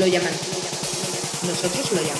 lo llaman, nosotros lo llamamos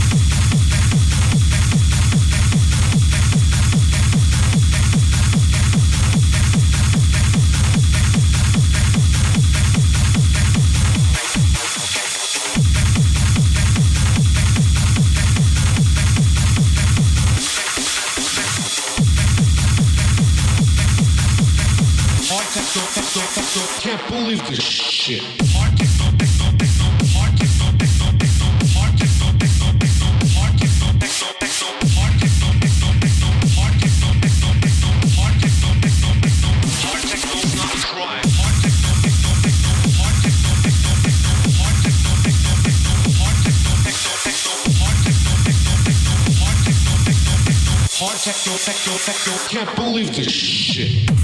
believe this shit. Can't believe this shit.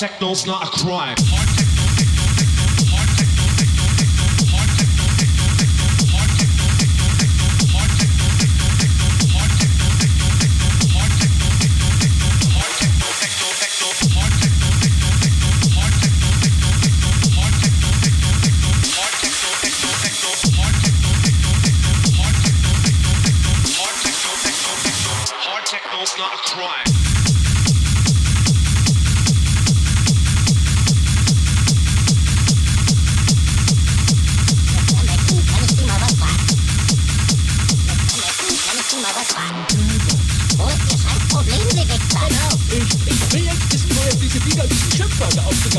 techno's not a crime.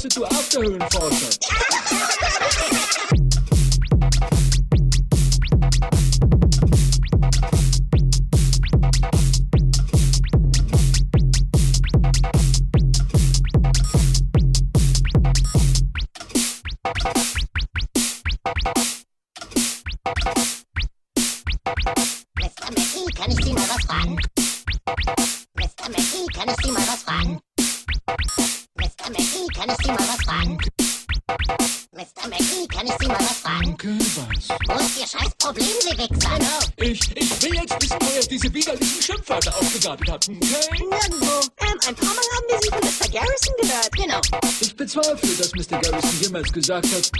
Pinguin, Garrison jemals